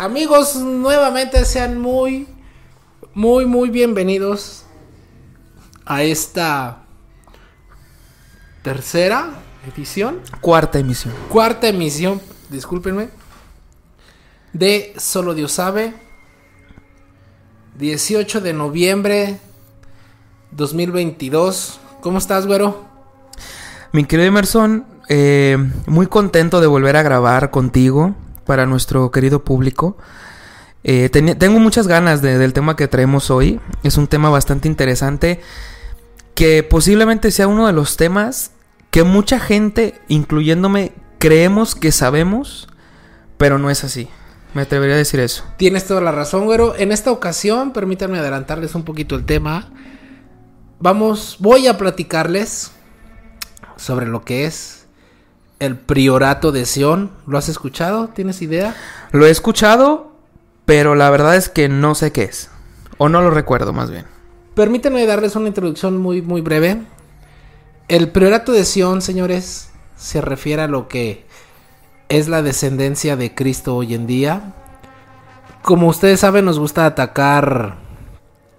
Amigos, nuevamente sean muy, muy, muy bienvenidos a esta tercera edición, Cuarta emisión. cuarta emisión, discúlpenme, de Solo Dios sabe, 18 de noviembre 2022. ¿Cómo estás, güero? Mi querido Emerson, eh, muy contento de volver a grabar contigo para nuestro querido público. Eh, tengo muchas ganas de- del tema que traemos hoy. Es un tema bastante interesante que posiblemente sea uno de los temas que mucha gente, incluyéndome, creemos que sabemos, pero no es así. Me atrevería a decir eso. Tienes toda la razón, güero. En esta ocasión, permítanme adelantarles un poquito el tema. Vamos, voy a platicarles sobre lo que es el priorato de Sion. ¿Lo has escuchado? ¿Tienes idea? Lo he escuchado, pero la verdad es que no sé qué es. O no lo recuerdo, más bien. Permítanme darles una introducción muy, muy breve. El priorato de Sion, señores, se refiere a lo que es la descendencia de Cristo hoy en día. Como ustedes saben, nos gusta atacar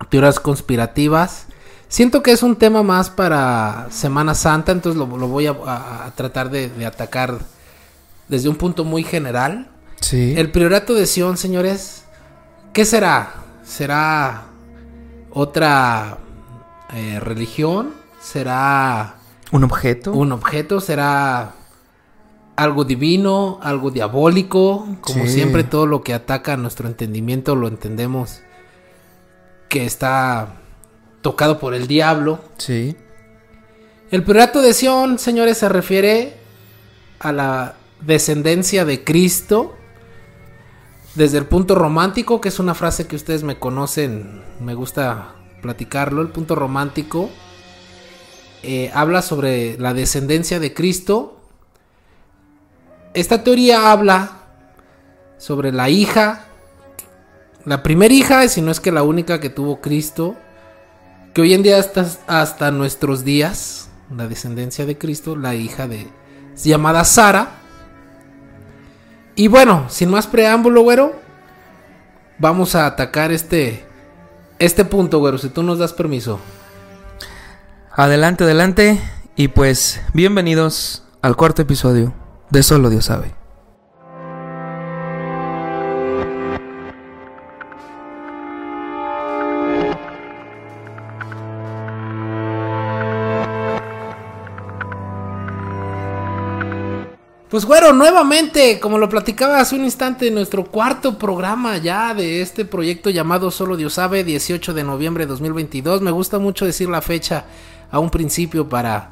teorías conspirativas. Siento que es un tema más para Semana Santa, entonces lo, lo voy a, tratar de, de atacar desde un punto muy general. Sí. El priorato de Sion, señores, ¿qué será? ¿Será otra eh, religión? ¿Será ¿Un objeto? un objeto? ¿Será algo divino? ¿Algo diabólico? Como Sí. siempre, todo lo que ataca a nuestro entendimiento lo entendemos que está tocado por el diablo. Sí. El priorato de Sion, señores, se refiere a la descendencia de Cristo desde el punto romántico, que es una frase que ustedes me conocen, me gusta platicarlo. El punto romántico eh, habla sobre la descendencia de Cristo. Esta teoría habla sobre la hija, la primera hija, si no es que la única que tuvo Cristo, que hoy en día hasta, hasta nuestros días, la descendencia de Cristo, la hija de llamada Sara. Y bueno, sin más preámbulo, güero, vamos a atacar este este punto, güero, si tú nos das permiso. Adelante, adelante. Y pues, bienvenidos al cuarto episodio de Solo Dios sabe. Pues güero, nuevamente, como lo platicaba hace un instante, nuestro cuarto programa ya de este proyecto llamado Solo Dios sabe, 18 de noviembre de 2022. Me gusta mucho decir la fecha a un principio para,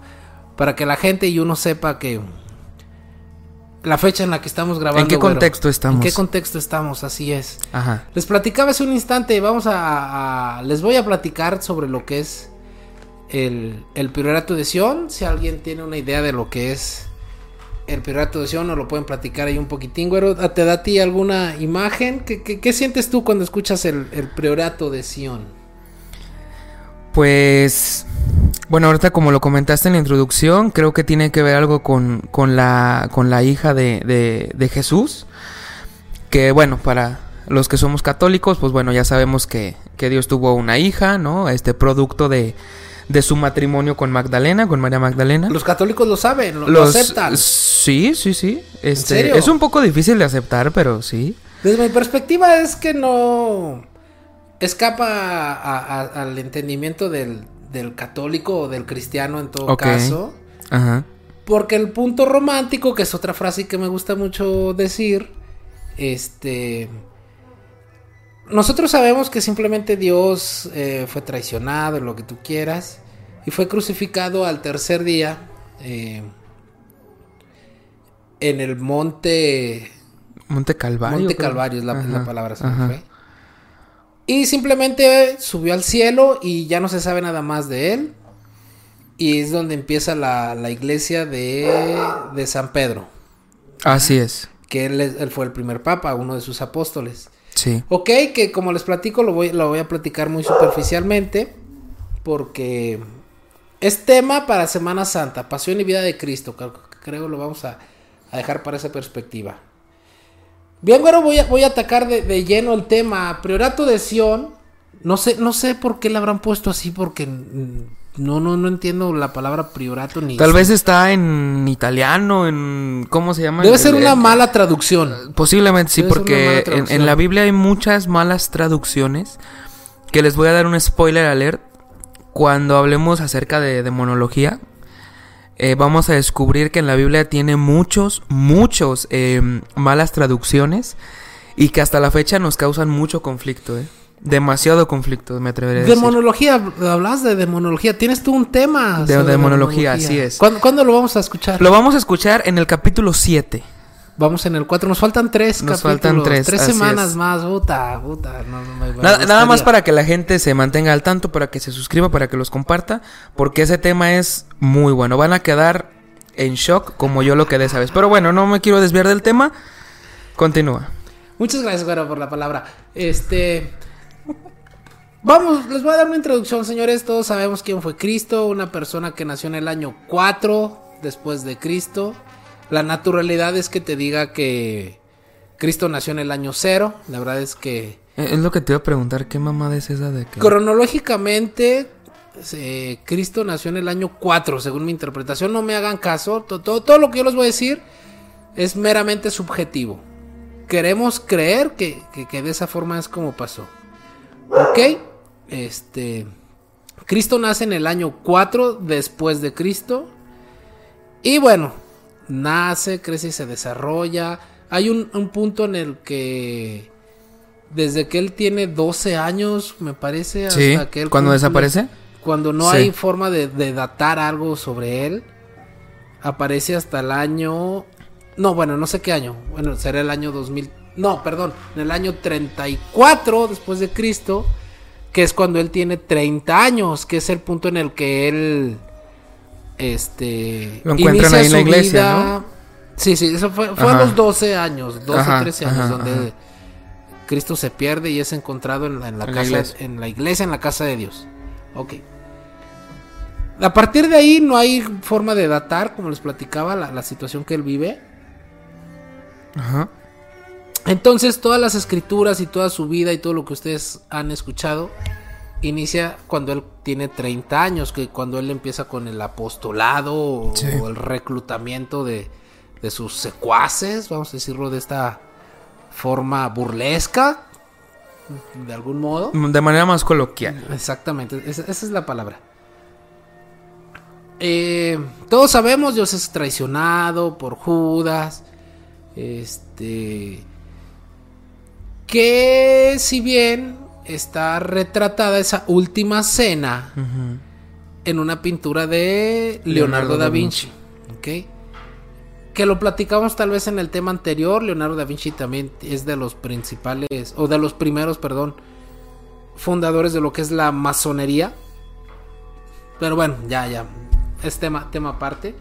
para que la gente y uno sepa que la fecha en la que estamos grabando. ¿En qué güero. contexto estamos? ¿En qué contexto estamos? Así es. Ajá. Les platicaba hace un instante, vamos a, a- les voy a platicar sobre lo que es el, el priorato de Sion. Si alguien tiene una idea de lo que es el priorato de Sion, nos lo pueden platicar ahí un poquitín, güero. ¿Te da a ti alguna imagen? ¿Qué, qué- qué sientes tú cuando escuchas el, el priorato de Sion? Pues, bueno, ahorita como lo comentaste en la introducción, creo que tiene que ver algo con, con, la, con la hija de, de, de Jesús. Que bueno, para los que somos católicos, pues bueno, ya sabemos que, que Dios tuvo una hija, ¿no? Este producto de, de su matrimonio con Magdalena, con María Magdalena. Los católicos lo saben, lo, Los- aceptan. Sí, sí, sí. Este, serio? Es un poco difícil de aceptar, pero sí. Desde mi perspectiva es que no escapa a- a- al entendimiento del, del católico o del cristiano en todo caso. Ajá. Porque el punto romántico, que es otra frase que me gusta mucho decir, este... Nosotros sabemos que simplemente Dios eh, fue traicionado, lo que tú quieras, y fue crucificado al tercer día eh, en el monte... Monte Calvario. Monte creo. Calvario es la, Ajá, la palabra, se me fue. Y simplemente subió al cielo y ya no se sabe nada más de él. Y es donde empieza la, la iglesia de, de San Pedro. Así es. Que él, es- él fue el primer papa, uno de sus apóstoles. Sí. Ok, que como les platico, lo voy, lo voy a platicar muy superficialmente. Porque es tema para Semana Santa, pasión y vida de Cristo. Creo, creo lo vamos a, dejar para esa perspectiva. Bien, güero, voy a, voy a atacar de, de lleno el tema. Priorato de Sion. No sé, no sé por qué le habrán puesto así, porque no, no, no entiendo la palabra priorato ni. Tal vez está en italiano, en... ¿Cómo se llama? Debe El- ser una el- mala traducción. Posiblemente sí, Debe porque en la Biblia hay muchas malas traducciones. Que les voy a dar un spoiler alert. Cuando hablemos acerca de demonología, eh, vamos a descubrir que en la Biblia tiene muchos, muchos eh, malas traducciones. Y que hasta la fecha nos causan mucho conflicto, ¿eh? Demasiado conflicto, me atreveré a decir. Demonología, hablas de demonología. Tienes tú un tema. De demonología, así es. ¿Cuándo, cuándo lo vamos a escuchar? Lo vamos a escuchar en el capítulo 7. Vamos en el 4. Nos faltan tres Nos capítulos. faltan tres, Tres así semanas es. más. Puta, puta. No, no me Nada, nada más para que la gente se mantenga al tanto, para que se suscriba, para que los comparta, porque ese tema es muy bueno. Van a quedar en shock como yo lo quedé esa vez. Pero bueno, no me quiero desviar del tema. Continúa. Muchas gracias, güero, por la palabra. Este. Vamos, les voy a dar una introducción, señores. Todos sabemos quién fue Cristo, una persona que nació en el año 4 después de Cristo. La naturalidad es que te diga que Cristo nació en el año 0. La verdad es que Eh, Es lo que te iba a preguntar, ¿qué mamada es esa de que... cronológicamente eh, Cristo nació en el año 4, según mi interpretación. No me hagan caso. To- Todo, todo lo que yo les voy a decir es meramente subjetivo. Queremos creer que, que- que de esa forma es como pasó. Ok. Este. Cristo nace en el año 4 después de Cristo. Y bueno, nace, crece y se desarrolla. Hay un, un punto en el que desde que él tiene 12 años, me parece, Sí, que él cuando desaparece. Cuando no Sí. hay forma de, de datar algo sobre él, aparece hasta el año... No, bueno, no sé qué año. Bueno, será el año 2000. No, perdón, en el año 34 después de Cristo, que es cuando él tiene 30 años, que es el punto en el que él este Lo encuentran ahí en la iglesia, vida- Sí, sí, eso fue, fue a los 12 años, 12 Ajá, 13 años ajá, donde ajá. Cristo se pierde y es encontrado en la, en la En la casa iglesia. en la iglesia, en la casa de Dios. Ok. A partir de ahí no hay forma de datar, como les platicaba, la, la situación que él vive. Ajá. Entonces, todas las escrituras y toda su vida y todo lo que ustedes han escuchado inicia cuando él tiene 30 años, que cuando él empieza con el apostolado o, Sí. o el reclutamiento de, de sus secuaces, vamos a decirlo de esta forma burlesca, de algún modo. De manera más coloquial. Exactamente, esa, esa es la palabra. Eh, todos sabemos, Dios es traicionado por Judas. Este. Que si bien está retratada esa última cena en una pintura de Leonardo, Leonardo da da Vinci. ¿ok? Que lo platicamos tal vez en el tema anterior. Leonardo da Vinci también es de los principales, o de los primeros, perdón, fundadores de lo que es la masonería. Pero bueno, ya, ya. Es tema, tema aparte.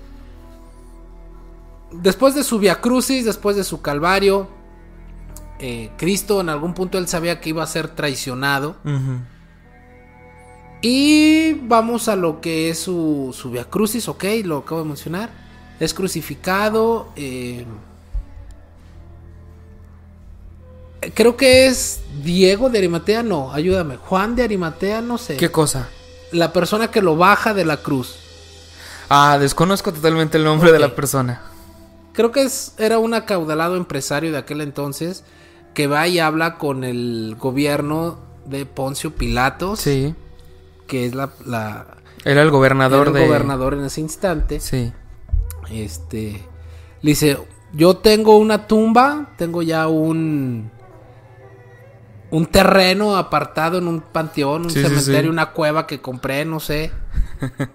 Después de su Via Crucis, después de su Calvario, eh, Cristo en algún punto él sabía que iba a ser traicionado. Y vamos a lo que es su, su Via Crucis, ok, lo acabo de mencionar. Es crucificado. eh, creo que es Diego de Arimatea, no, ayúdame. Juan de Arimatea, no sé. ¿Qué cosa? La persona que lo baja de la cruz. Ah, desconozco totalmente el nombre de la persona. Creo que es, era un acaudalado empresario de aquel entonces que va y habla con el gobierno de Poncio Pilatos, Sí. que es la, la Era el gobernador era el de... gobernador en ese instante. Sí. Este le dice, yo tengo una tumba, tengo ya un un terreno apartado en un panteón, un Sí, sí, cementerio, sí. una cueva que compré, no sé.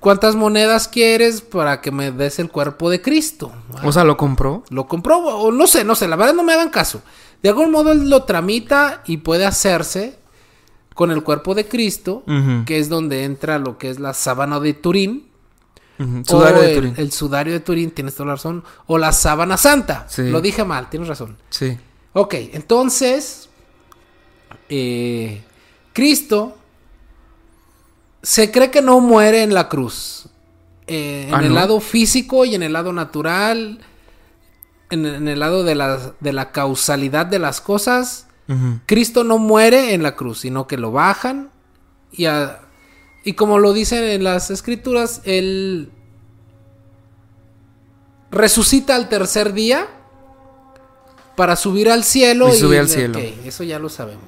¿Cuántas monedas quieres para que me des el cuerpo de Cristo? O sea, ¿lo compró? Lo compró o no sé, no sé, la verdad no me hagan caso. De algún modo él lo tramita y puede hacerse con el cuerpo de Cristo, que es donde entra lo que es la sábana de Turín. Sudario o de el, Turín. el sudario de Turín, tienes toda la razón. O la sábana santa. Sí. Lo dije mal, tienes razón. Sí. Ok, entonces. eh, Cristo se cree que no muere en la cruz. Eh, en Ah, el ¿no? lado físico y en el lado natural. en, en el lado de la, de la causalidad de las cosas. Cristo no muere en la cruz, sino que lo bajan y, a- y como lo dicen en las escrituras, Él resucita al tercer día para subir al cielo. Y sube al cielo. eso ya lo sabemos.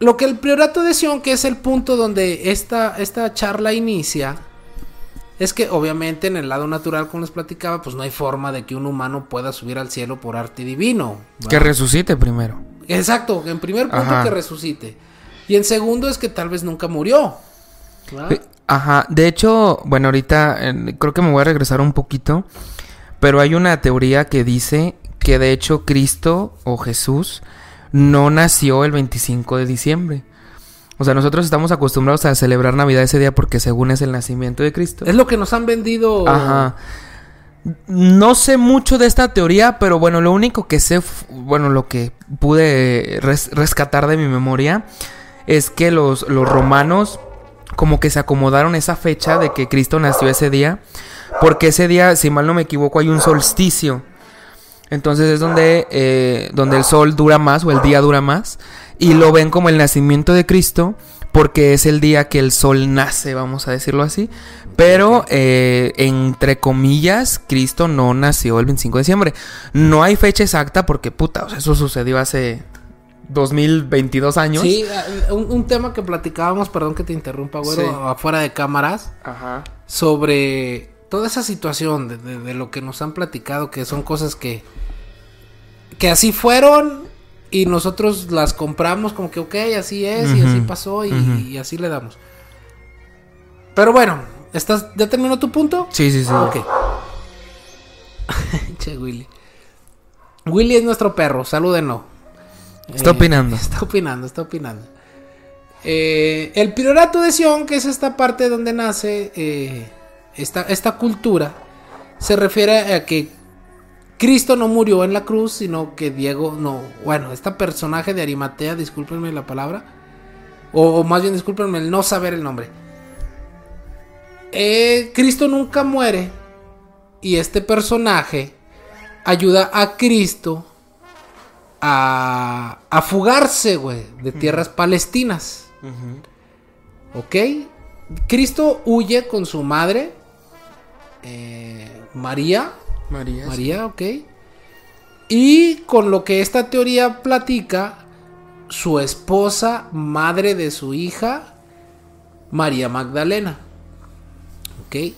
Lo que el priorato de Sion, que es el punto donde esta, esta charla inicia, es que obviamente en el lado natural, como les platicaba, pues no hay forma de que un humano pueda subir al cielo por arte divino. Que resucite primero. Exacto, en primer punto Ajá. que resucite. Y en segundo es que tal vez nunca murió. Ajá, de hecho, bueno, ahorita eh, creo que me voy a regresar un poquito, pero hay una teoría que dice que de hecho Cristo o Jesús no nació el 25 de diciembre. O sea, nosotros estamos acostumbrados a celebrar Navidad ese día porque según es el nacimiento de Cristo. Es lo que nos han vendido. Ajá. No sé mucho de esta teoría, pero bueno, lo único que sé, bueno, lo que pude res- rescatar de mi memoria es que los, los romanos como que se acomodaron esa fecha de que Cristo nació ese día, porque ese día, si mal no me equivoco, hay un solsticio. Entonces es donde, eh, donde el sol dura más o el día dura más. Y lo ven como el nacimiento de Cristo porque es el día que el sol nace, vamos a decirlo así. Pero, eh, entre comillas, Cristo no nació el 25 de diciembre. No hay fecha exacta porque, puta, o sea, eso sucedió hace 2022 años. Sí, eh, un, un tema que platicábamos, perdón que te interrumpa, güero, Sí. afuera de cámaras, Ajá. sobre toda esa situación de, de- de lo que nos han platicado, que son cosas que, que así fueron y nosotros las compramos como que, ok, así es y así pasó y, así le damos. Pero bueno, ¿estás, ¿ya terminó tu punto? Sí, sí, sí. Ok. che, Willy. Willy es nuestro perro, salúdenlo. Está opinando. Está opinando, está opinando. Eh, el priorato de Sion, que es esta parte donde nace eh, esta, esta cultura, se refiere a que Cristo no murió en la cruz, sino que Diego, no, bueno, este personaje de Arimatea, discúlpenme la palabra, o, o más bien discúlpenme el no saber el nombre. Eh, Cristo nunca muere y este personaje ayuda a Cristo a, a fugarse, güey, de tierras palestinas. ¿Ok? Cristo huye con su madre, eh, María. María. María, ok. Y con lo que esta teoría platica, su esposa, madre de su hija, María Magdalena. Ok.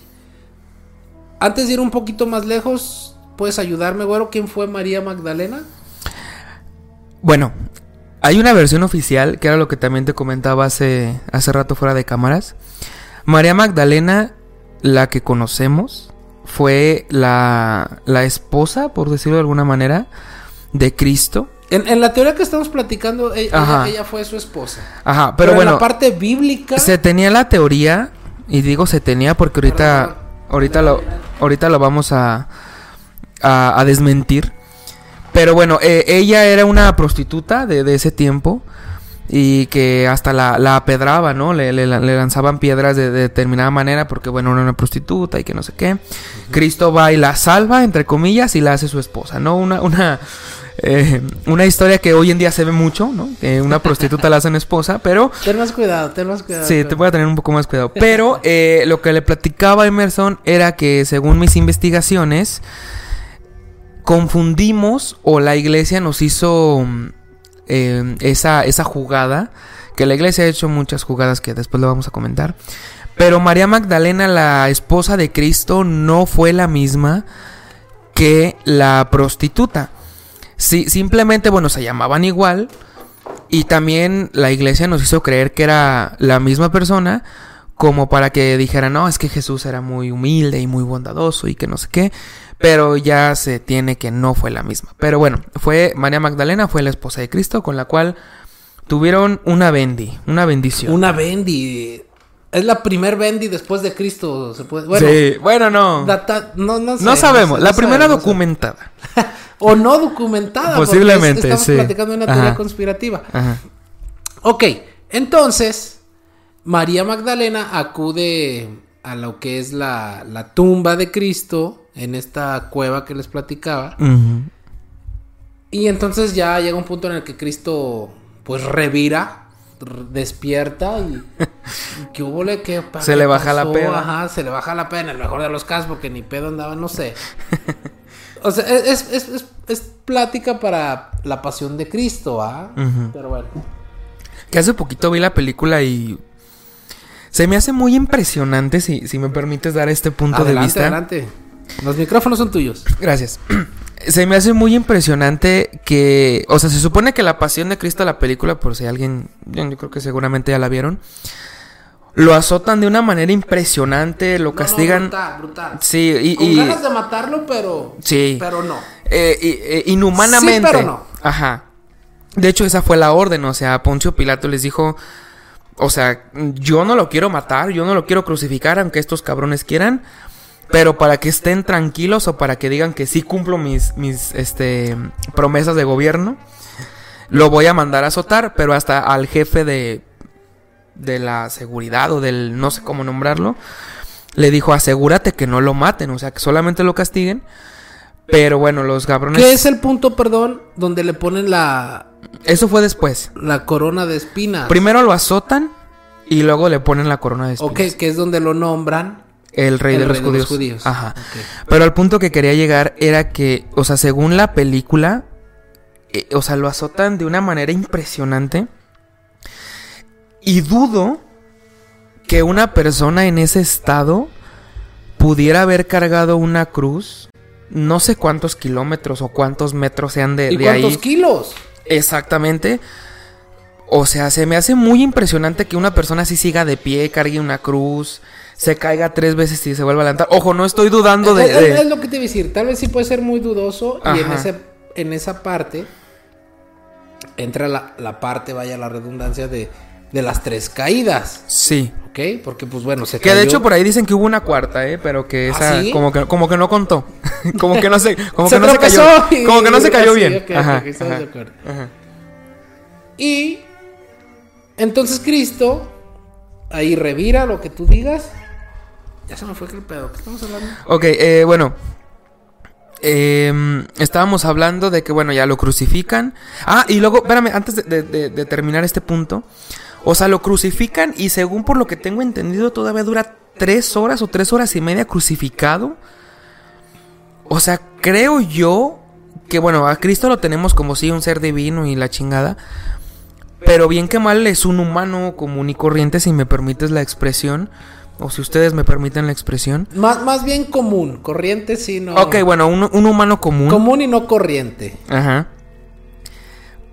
Antes de ir un poquito más lejos, ¿puedes ayudarme, güero? ¿Quién fue María Magdalena? Bueno, hay una versión oficial, que era lo que también te comentaba hace, hace rato fuera de cámaras. María Magdalena, la que conocemos, fue la, la esposa, por decirlo de alguna manera, de Cristo. En, en la teoría que estamos platicando, e- ella, fue su esposa. Ajá, Pero, pero, en bueno, la parte bíblica. se tenía la teoría, y digo se tenía porque ahorita, Perdón. ahorita, lo, ahorita lo vamos a, a, a desmentir. Pero bueno, eh, ella era una prostituta de, de ese tiempo y que hasta la, la apedraba, ¿no? Le, le- le lanzaban piedras de, de determinada manera porque, bueno, era una prostituta y que no sé qué. Cristo va y la salva, entre comillas, y la hace su esposa, ¿no? Una, una, eh, una historia que hoy en día se ve mucho, ¿no? Que una prostituta la hacen esposa, pero... Ten más cuidado, ten más cuidado. Sí, te voy a tener un poco más cuidado. Pero eh, lo que le platicaba a Emerson era que según mis investigaciones, confundimos o la iglesia nos hizo mm, eh, esa, esa jugada, que la iglesia ha hecho muchas jugadas que después le vamos a comentar. Pero María Magdalena, la esposa de Cristo, no fue la misma que la prostituta. Sí, simplemente, bueno, se llamaban igual. Y también la iglesia nos hizo creer que era la misma persona, como para que dijeran, no, es que Jesús era muy humilde y muy bondadoso y que no sé qué. Pero ya se tiene que no fue la misma. Pero bueno, fue María Magdalena, fue la esposa de Cristo, con la cual tuvieron una bendi, una bendición. Una Bendy. Es la primer Bendy después de Cristo. Se puede. Bueno, sí, bueno, no. data- no, no, sé, no sabemos, sé, la no primera sabemos, documentada. O no documentada. Posiblemente, es- Estamos sí. platicando de una teoría Ajá. conspirativa. Ajá. Ok, entonces María Magdalena acude a lo que es la, la tumba de Cristo en esta cueva que les platicaba. Y entonces ya llega un punto en el que Cristo pues revira, despierta y, y que hubo le que Se le baja la. Ajá, se le baja la pena, en el mejor de los casos porque ni pedo andaba, no sé. O sea, es, es, es, es plática para la pasión de Cristo, ¿ah? Pero bueno. Que hace poquito vi la película y se me hace muy impresionante, si, si me permites dar este punto adelante, de vista. adelante. Los micrófonos son tuyos. Gracias. Se me hace muy impresionante que, o sea, se supone que la pasión de Cristo, la película, por si alguien, yo creo que seguramente ya la vieron, lo azotan de una manera impresionante, lo No, no, castigan. brutal, brutal. sí, y, Con y- ganas de matarlo, pero. sí, Pero no. eh, eh, inhumanamente. Sí, pero no. Ajá. De hecho, esa fue la orden, o sea, Poncio Pilato les dijo, o sea, yo no lo quiero matar, yo no lo quiero crucificar, aunque estos cabrones quieran, pero para que estén tranquilos o para que digan que sí cumplo mis, mis, este, promesas de gobierno, lo voy a mandar a azotar, pero hasta al jefe de, de la seguridad o del, no sé cómo nombrarlo, le dijo, asegúrate que no lo maten, o sea, que solamente lo castiguen. Pero bueno, los cabrones... ¿Qué es el punto, perdón, donde le ponen la, Eso fue después. la corona de espinas? Primero lo azotan y luego le ponen la corona de espinas. Ok, que es donde lo nombran. El rey, el de, los rey de judíos. los judíos. Ajá. Pero al punto que quería llegar era que, o sea, según la película, eh, o sea, lo azotan de una manera impresionante. Y dudo que una persona en ese estado pudiera haber cargado una cruz. No sé cuántos kilómetros o cuántos metros sean de, ¿Y de cuántos ahí. kilos? Exactamente. O sea, se me hace muy impresionante que una persona así siga de pie, cargue una cruz, se caiga tres veces y se vuelva a levantar. Ojo, no estoy dudando de... Es, es- lo que te iba a decir. Tal vez sí puede ser muy dudoso. Y en, ese, en esa parte entra la, la parte, vaya la redundancia, de, de las tres caídas. Sí. ¿Ok? Porque, pues bueno, se Que de hecho por ahí dicen que hubo una cuarta, ¿eh? Pero que ¿Ah, esa sí? como que como que no contó. como que no se como Se que no se cayó. y- Como que no se cayó bien. Ajá, de ajá. Y entonces Cristo ahí revira lo que tú digas. Ya se me fue el pedo. ¿Qué estamos hablando? Ok, eh, bueno. Em, estábamos hablando de que, bueno, ya lo crucifican. Ah, y luego, espérame, antes de, terminar este punto. O sea, lo crucifican y según por lo que tengo entendido, todavía dura tres horas o tres horas y media crucificado. O sea, creo yo que, bueno, a Cristo lo tenemos como si un ser divino y la chingada. Pero bien que mal es un humano común y corriente, si me permites la expresión. O si ustedes me permiten la expresión. Más, más bien común. Corriente sí, no. Ok, bueno, un, un humano común. Común y no corriente. Ajá.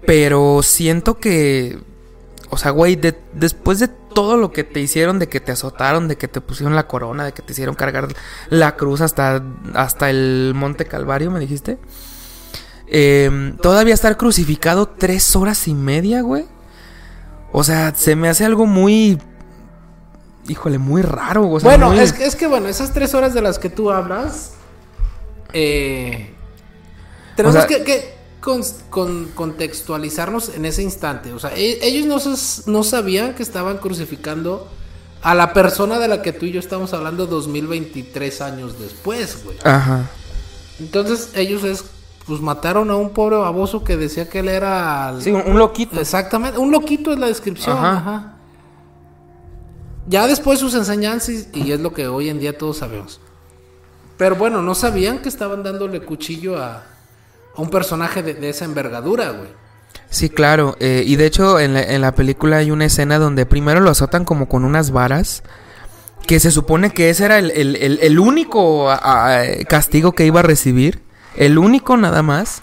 Pero siento que. O sea, güey, de- después de todo lo que te hicieron, de que te azotaron, de que te pusieron la corona, de que te hicieron cargar la cruz hasta, hasta el Monte Calvario, me dijiste. Em, todavía estar crucificado tres horas y media, güey. O sea, se me hace algo muy. Híjole, muy raro. O sea, bueno, muy- es, que, es que bueno, esas tres horas de las que tú hablas. Eh, tenemos O sea- que, que con- con- contextualizarnos en ese instante. O sea, e- ellos no, se- no sabían que estaban crucificando a la persona de la que tú y yo estamos hablando 2023 años después, güey. Ajá. Entonces ellos es, pues mataron a un pobre baboso que decía que él era... Sí, un, un loquito. Exactamente, un loquito es la descripción. Ajá. Ajá. Ya después sus enseñanzas, y es lo que hoy en día todos sabemos. Pero bueno, no sabían que estaban dándole cuchillo a, a un personaje de, de esa envergadura, güey. Sí, claro. eh, y de hecho, en la, película hay una escena donde primero lo azotan como con unas varas. Que se supone que ese era el, el- el- único castigo que iba a recibir. El único nada más.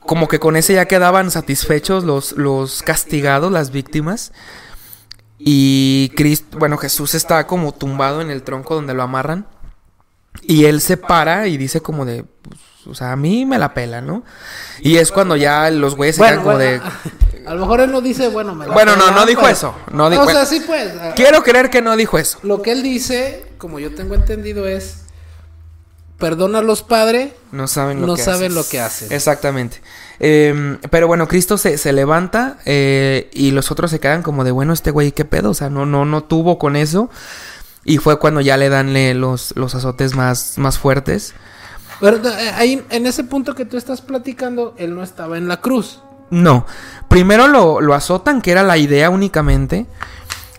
Como que con ese ya quedaban satisfechos los, los castigados, las víctimas. Y Cristo, bueno, Jesús está como tumbado en el tronco donde lo amarran. Y él se para y dice como de, pues, o sea, a mí me la pela, ¿no? Y es cuando ya los güeyes se quedan como bueno, de... a lo mejor él no dice, bueno, me la Bueno, no, no dijo pero- eso, no di- o bueno. sea, sí, pues. Quiero creer que no dijo eso. Lo que él dice, como yo tengo entendido, es: Perdónalos, Padre. No saben lo No que saben lo que hacen. Exactamente. Eh, pero bueno, Cristo se, se levanta eh, y los otros se quedan como de, bueno, este güey, ¿qué pedo? O sea, no, no, no tuvo con eso. Y fue cuando ya le danle los, los azotes más, más fuertes. Pero eh, ahí, en ese punto que tú estás platicando, él no estaba en la cruz. No. Primero lo, lo azotan, que era la idea únicamente.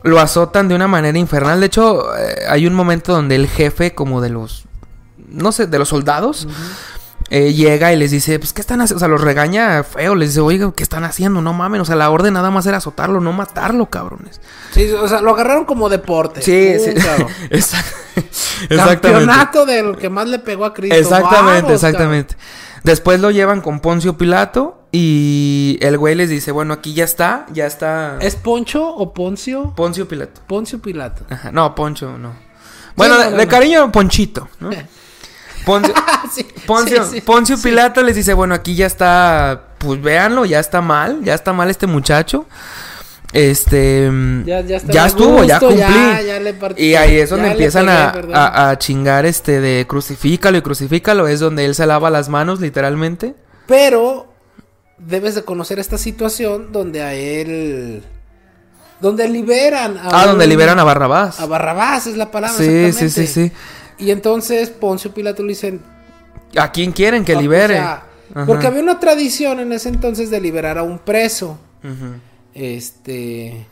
Lo azotan de una manera infernal. De hecho, eh, hay un momento donde el jefe, como de los. No sé, de los soldados. Eh, llega y les dice, pues, ¿qué están haciendo? O sea, los regaña feo, les dice, oiga, ¿qué están haciendo? No mamen, o sea, la orden nada más era azotarlo, no matarlo, cabrones. Sí, o sea, lo agarraron como deporte. Sí, Pum, sí. Exact- Exactamente. Campeonato del que más le pegó a Cristo. Exactamente, Vamos, exactamente. Después lo llevan con Poncio Pilato y el güey les dice, bueno, aquí ya está, ya está. ¿Es Poncho o Poncio? Poncio Pilato. Poncio Pilato. Ajá, no, Poncho, no. Bueno, no, de, no, de cariño, Ponchito, ¿no? Poncio, Sí, Poncio, sí, sí, Poncio sí. Pilato les dice, bueno, aquí ya está, pues véanlo, ya está mal, ya está mal este muchacho. Este, Ya, estuvo, ya cumplí. Ya, ya le partí- Y ahí es donde empiezan pegué, a, perdón. a- a chingar este de crucifícalo y crucifícalo. Es donde él se lava las manos, literalmente. Pero debes de conocer esta situación donde a él. Donde liberan a. Ah, donde liberan a Barrabás. A Barrabás es la palabra. Sí, sí, sí, sí. Y entonces Poncio Pilato le dicen. ¿A quién quieren que "Ah, pues libere? ya". Ajá. Porque había una tradición en ese entonces de liberar a un preso. Este.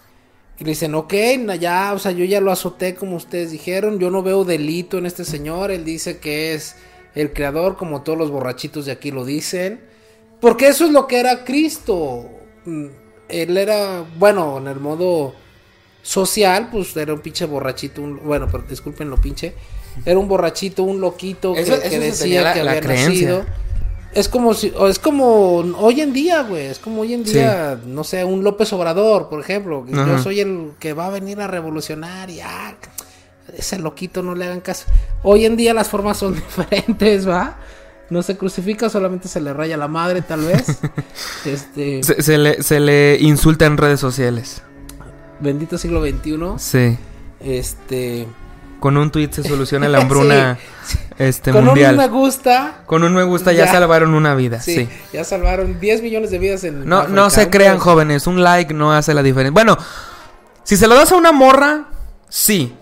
Y le dicen, ok, ya, o sea, yo ya lo azoté como ustedes dijeron. Yo no veo delito en este señor. Él dice que es el creador, como todos los borrachitos de aquí lo dicen. Porque eso es lo que era Cristo. Mm, Él era, bueno, en el modo social, pues era un pinche borrachito. un- bueno, pero disculpen lo pinche. Era un borrachito, un loquito que, Eso- que eso se decía la- que había nacido. Es como si, es como hoy en día, güey. Es como hoy en Sí. día, no sé, un López Obrador, por ejemplo. Yo soy el que va a venir a revolucionar y ah, ese loquito no le hagan caso. Hoy en día las formas son diferentes, ¿va? No se crucifica, solamente se le raya la madre, tal vez. este, Se, se le, se le insulta en redes sociales. bendito siglo XXI. Sí. Este, Con un tweet se soluciona la hambruna Sí, este, con mundial. un me gusta. Con un me gusta ya, Ya. salvaron una vida. Sí, Sí. ya salvaron 10 millones de vidas en No, no se crean jóvenes, un like no hace la diferencia. Bueno, si se lo das a una morra, sí.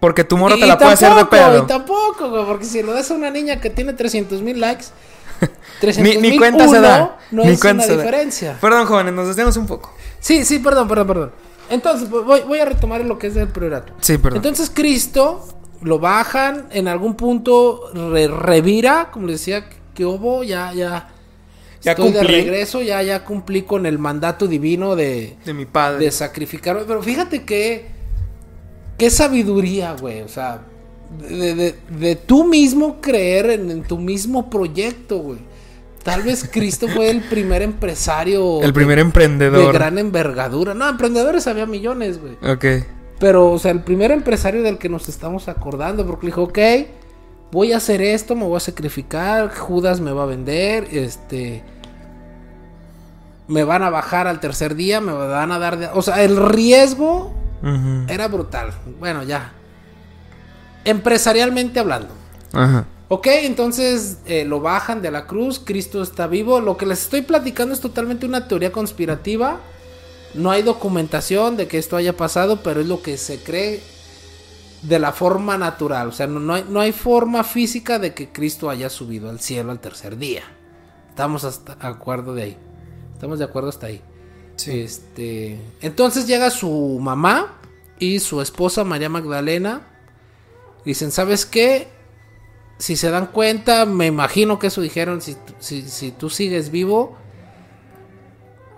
Porque tu morra Y- te la puede hacer de pedo. Y tampoco, güey, porque si lo das a una niña que tiene 300 mil likes, Ni, 300 ni mil cuenta se da. no ni es cuenta una da. diferencia. Perdón, jóvenes, nos desviamos un poco. Sí, sí, perdón, perdón, perdón. Entonces, voy, voy a retomar lo que es del priorato. Sí, perdón. Entonces, Cristo lo bajan, en algún punto re- revira, como les decía, que hubo, ya, ya. Ya estoy de regreso, ya, ya cumplí con el mandato divino de, de mi padre. de sacrificar. Pero fíjate que. Qué sabiduría, güey. O sea, de, de- de tú mismo creer en, en tu mismo proyecto, güey. Tal vez Cristo fue el primer empresario. El primer de, emprendedor. de gran envergadura. No, emprendedores había millones, güey. Ok. Pero, o sea, el primer empresario del que nos estamos acordando, porque dijo, ok, voy a hacer esto, me voy a sacrificar, Judas me va a vender, este, me van a bajar al tercer día, me van a dar, de- o sea, el riesgo era brutal. Bueno, ya. Empresarialmente hablando. Ajá. Ok, entonces eh, lo bajan de la cruz, Cristo está vivo. Lo que les estoy platicando es totalmente una teoría conspirativa. No hay documentación de que esto haya pasado, pero es lo que se cree de la forma natural. O sea, no, no hay, no hay forma física de que Cristo haya subido al cielo al tercer día. Estamos hasta de acuerdo de ahí. Estamos de acuerdo hasta ahí. Este, entonces llega su mamá y su esposa María Magdalena. Dicen, ¿sabes qué? Si se dan cuenta, me imagino que eso dijeron, si, si, si tú sigues vivo,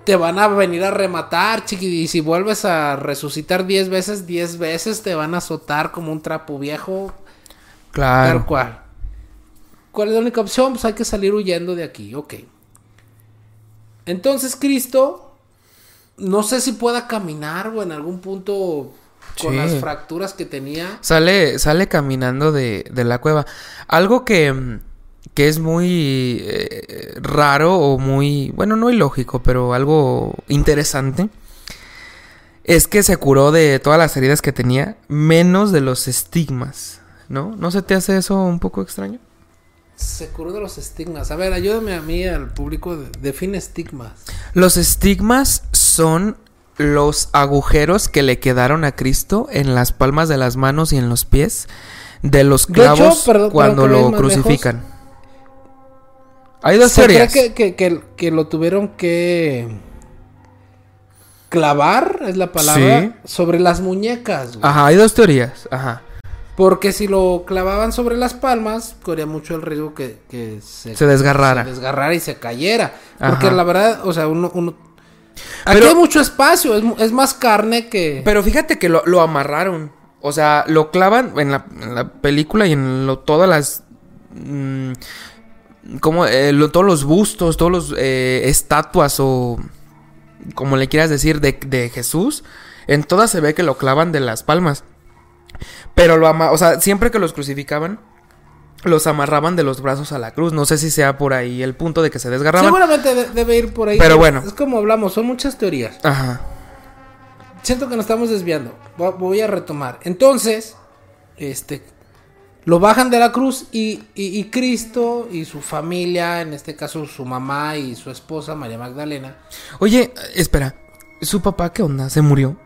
te van a venir a rematar, chiqui. Y si vuelves a resucitar 10 veces, 10 veces te van a azotar como un trapo viejo, tal Claro. cual. ¿Cuál es la única opción? Pues hay que salir huyendo de aquí, ok. Entonces Cristo, no sé si pueda caminar o en algún punto con Sí. las fracturas que tenía. Sale, sale caminando de, de la cueva. Algo que, que es muy eh, raro o muy, bueno, no ilógico, pero algo interesante. Es que se curó de todas las heridas que tenía, menos de los estigmas, ¿no? ¿No se te hace eso un poco extraño? Se curó de los estigmas. A ver, ayúdame a mí, al público, de- define estigmas. Los estigmas son los agujeros que le quedaron a Cristo en las palmas de las manos y en los pies de los De hecho, clavos perdón, cuando lo crucifican. Hay dos teorías. que, que, que- que lo tuvieron que clavar, es la palabra, Sí. sobre las muñecas. güey. Ajá, hay dos teorías. Ajá. Porque si lo clavaban sobre las palmas, corría mucho el riesgo que, que se, Se desgarrara. se desgarrara y se cayera. Porque Ajá. la verdad, o sea, uno... uno... Aquí Pero- hay mucho espacio, es, es más carne que... Pero fíjate que lo, lo amarraron. O sea, lo clavan en la, en la película y en lo- todas las. mm, como eh, lo- todos los bustos, todos los eh, estatuas o. Como le quieras decir, de, de Jesús. En todas se ve que lo clavan de las palmas. Pero lo ama. O sea, siempre que los crucificaban. Los amarraban de los brazos a la cruz. No sé si sea por ahí el punto de que se desgarraban. Seguramente de- debe ir por ahí. Pero bueno. Es como hablamos, son muchas teorías. Ajá. Siento que nos estamos desviando. Vo- Voy a retomar. Entonces, este, lo bajan de la cruz y, y- y Cristo y su familia, en este caso su mamá y su esposa María Magdalena. Oye, espera. ¿Su papá qué onda? ¿Se murió?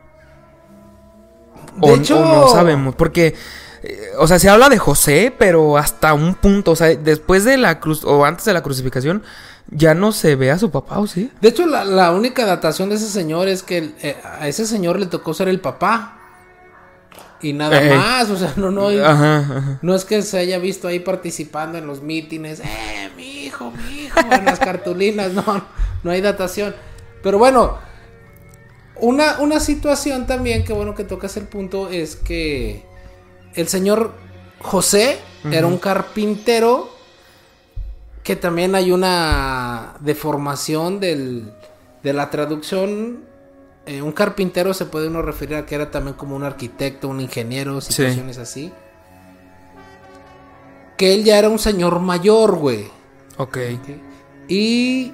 De o, hecho- o no sabemos, porque, eh, o sea, se habla de José, pero hasta un punto, o sea, después de la cruz, o antes de la crucificación, ya no se ve a su papá, ¿o sí? De hecho, la, la única datación de ese señor es que eh, a ese señor le tocó ser el papá. Y nada Ey. más, o sea, no, no, Ajá, ajá. no es que se haya visto ahí participando en los mítines, eh, mi hijo, mi hijo, en las cartulinas, no, no hay datación. Pero bueno, una, una situación también, que bueno que tocas el punto, es que el señor José era un carpintero que también hay una deformación del, de la traducción. Eh, un carpintero se puede uno referir a que era también como un arquitecto, un ingeniero, situaciones así. Que él ya era un señor mayor, güey. Ok. Y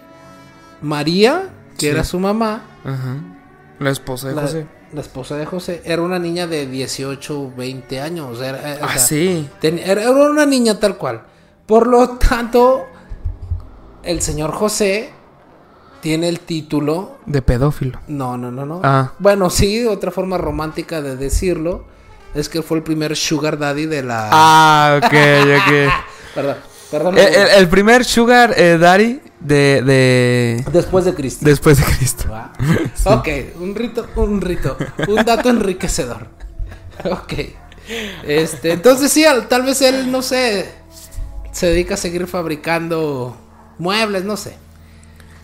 María, que Sí. era su mamá, Ajá. La esposa de la, José. La esposa de José, era una niña de 18, 20 años. Era, eh, Ah, sí. ten- era era una niña tal cual. Por lo tanto, el señor José tiene el título. De pedófilo. No, no, no, no. Ah. Bueno, sí, otra forma romántica de decirlo es que fue el primer Sugar Daddy de la. Ah, ok, ok. Perdón, perdón. el, el- el primer Sugar eh, Daddy de, de. Después de Cristo. Después de Cristo. Ok, un rito, un rito, un dato enriquecedor. Ok. Este, entonces sí, al- tal vez él, no sé, se dedica a seguir fabricando muebles, no sé.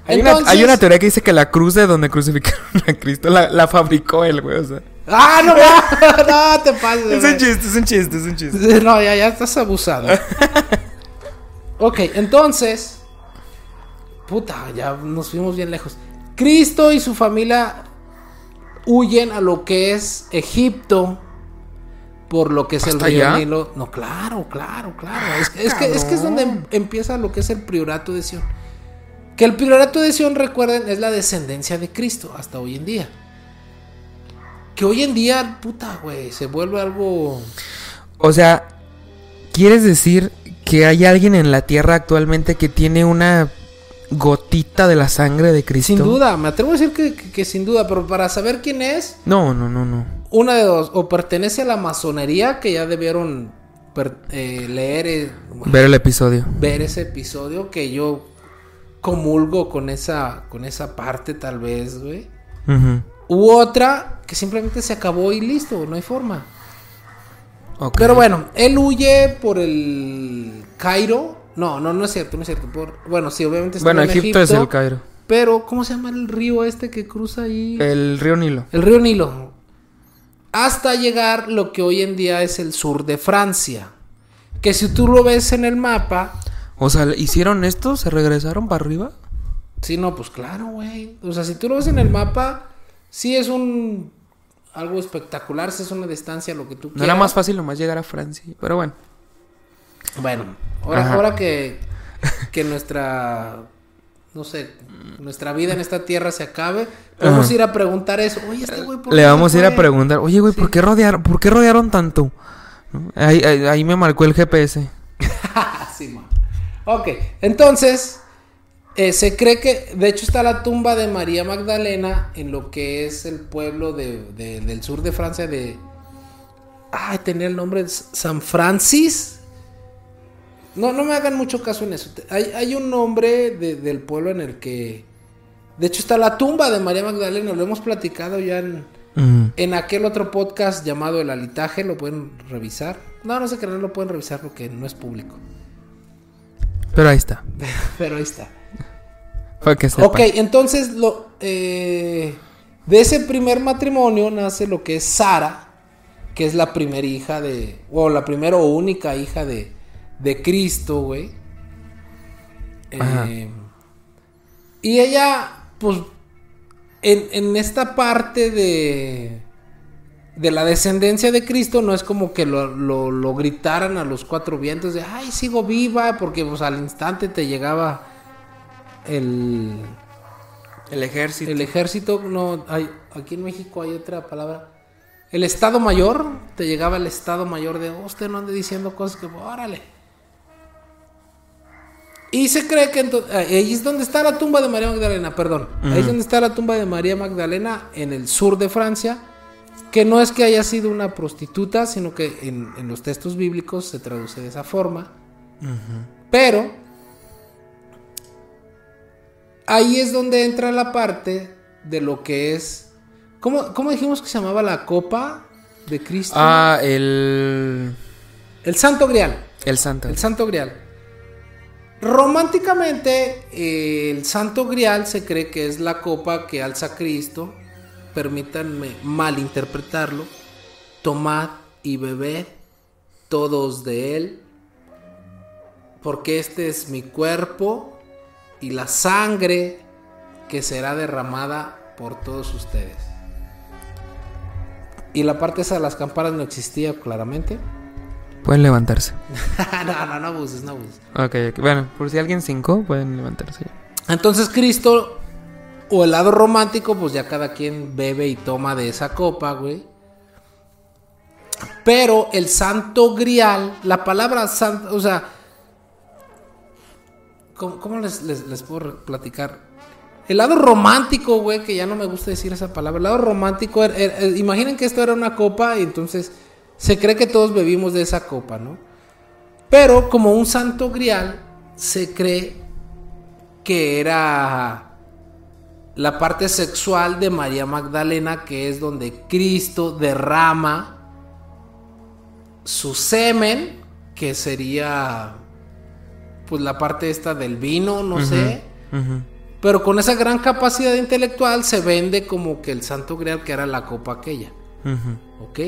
Hay, una, hay una teoría que dice que la cruz de donde crucificaron a Cristo la, la fabricó él, güey. O sea. ¡Ah, no! va! no te pases. Es un chiste, es un chiste, es un chiste. No, ya, ya estás abusado. ok, entonces. Puta, ya nos fuimos bien lejos. Cristo y su familia huyen a lo que es Egipto. Por lo que es el ¿Hasta río? Nilo. No, claro, claro, claro. Es, que- es que, es que es donde em- empieza lo que es el priorato de Sion. Que el priorato de Sion, recuerden, es la descendencia de Cristo hasta hoy en día. Que hoy en día, puta, güey, se vuelve algo. O sea, ¿quieres decir que hay alguien en la tierra actualmente que tiene una gotita de la sangre de Cristo? Sin duda, me atrevo a decir que, que- que sin duda, pero para saber quién es, No, no, no, no. una de dos, o pertenece a la masonería, que ya debieron per- eh, leer, eh, Ver el episodio. ver ese episodio, que yo comulgo con esa, con esa parte tal vez, güey. U otra que simplemente se acabó y listo, no hay forma. Pero bueno, él huye por el Cairo. No, no, no es cierto, no es cierto. Por, bueno, sí, obviamente está Bueno, en Egipto, es el Cairo. Pero, ¿cómo se llama el río este que cruza ahí? El río Nilo. El río Nilo. Hasta llegar lo que hoy en día es el sur de Francia. Que si tú lo ves en el mapa. O sea, ¿hicieron esto? ¿Se regresaron para arriba? Sí, no, pues claro, güey. O sea, si tú lo ves en el mapa, sí es un. Algo espectacular, si es una distancia, lo que tú No quieras. era más fácil nomás llegar a Francia. Pero bueno. Bueno, ahora, que, que nuestra. No sé, nuestra vida en esta tierra se acabe, vamos a ir a preguntar eso. Oye, este güey, ¿por Le qué vamos a ir a preguntar. Oye, güey, ¿por Sí. qué rodearon, por qué rodearon tanto? ¿No? Ahí, ahí, ahí me marcó el GPS. Sí, man. Ok, entonces, Eh, se cree que, de hecho, está la tumba de María Magdalena en lo que es el pueblo de- de- del sur de Francia de... Ay, tenía el nombre de San Francis. No, no me hagan mucho caso en eso. Hay, hay un nombre de- del pueblo en el que... De hecho, está la tumba de María Magdalena. Lo hemos platicado ya en, Mm. en aquel otro podcast llamado El Alitaje. Lo pueden revisar. No, no sé que no lo pueden revisar porque no es público. Pero ahí está. Pero ahí está. Para que. Ok, entonces lo, eh, de ese primer matrimonio nace lo que es Sara, que es la primera hija de, o la primera o única hija de, de Cristo, güey. Eh, y ella, pues, en, en esta parte de, de la descendencia de Cristo, no es como que lo, lo- lo gritaran a los cuatro vientos de, ay, sigo viva, porque pues al instante te llegaba el, El ejército. el ejército, no, hay, aquí en México hay otra palabra. El Estado Mayor, te llegaba el Estado Mayor de, "Oh, usted no ande diciendo cosas que, órale. Y se cree que entonces, ahí es donde está la tumba de María Magdalena, perdón. Ahí es donde está la tumba de María Magdalena en el sur de Francia, que no es que haya sido una prostituta, sino que en, en los textos bíblicos se traduce de esa forma. Pero ahí es donde entra la parte de lo que es. ¿Cómo, cómo dijimos que se llamaba la copa de Cristo? Ah, el. El Santo Grial. El santo. El Santo Grial. Románticamente, eh, el Santo Grial se cree que es la copa que alza Cristo. Permítanme malinterpretarlo. Tomad y bebed todos de él. Porque este es mi cuerpo y la sangre que será derramada por todos ustedes. Y la parte esa de las campanas no existía claramente. Pueden levantarse. no, no, no abuses, no abuses. Ok, ok. Bueno, por si alguien cinco, pueden levantarse. Entonces Cristo, o el lado romántico, pues ya cada quien bebe y toma de esa copa, güey. Pero el santo grial, la palabra santo, o sea, ¿cómo, cómo les, les- les puedo platicar? El lado romántico, güey, que ya no me gusta decir esa palabra. El lado romántico, era- era- eh, imaginen que esto era una copa y entonces se cree que todos bebimos de esa copa, ¿no? Pero como un santo grial, se cree que era la parte sexual de María Magdalena, que es donde Cristo derrama su semen, que sería pues la parte esta del vino, no sé. Pero con esa gran capacidad intelectual se vende como que el santo grial que era la copa aquella. ¿ok?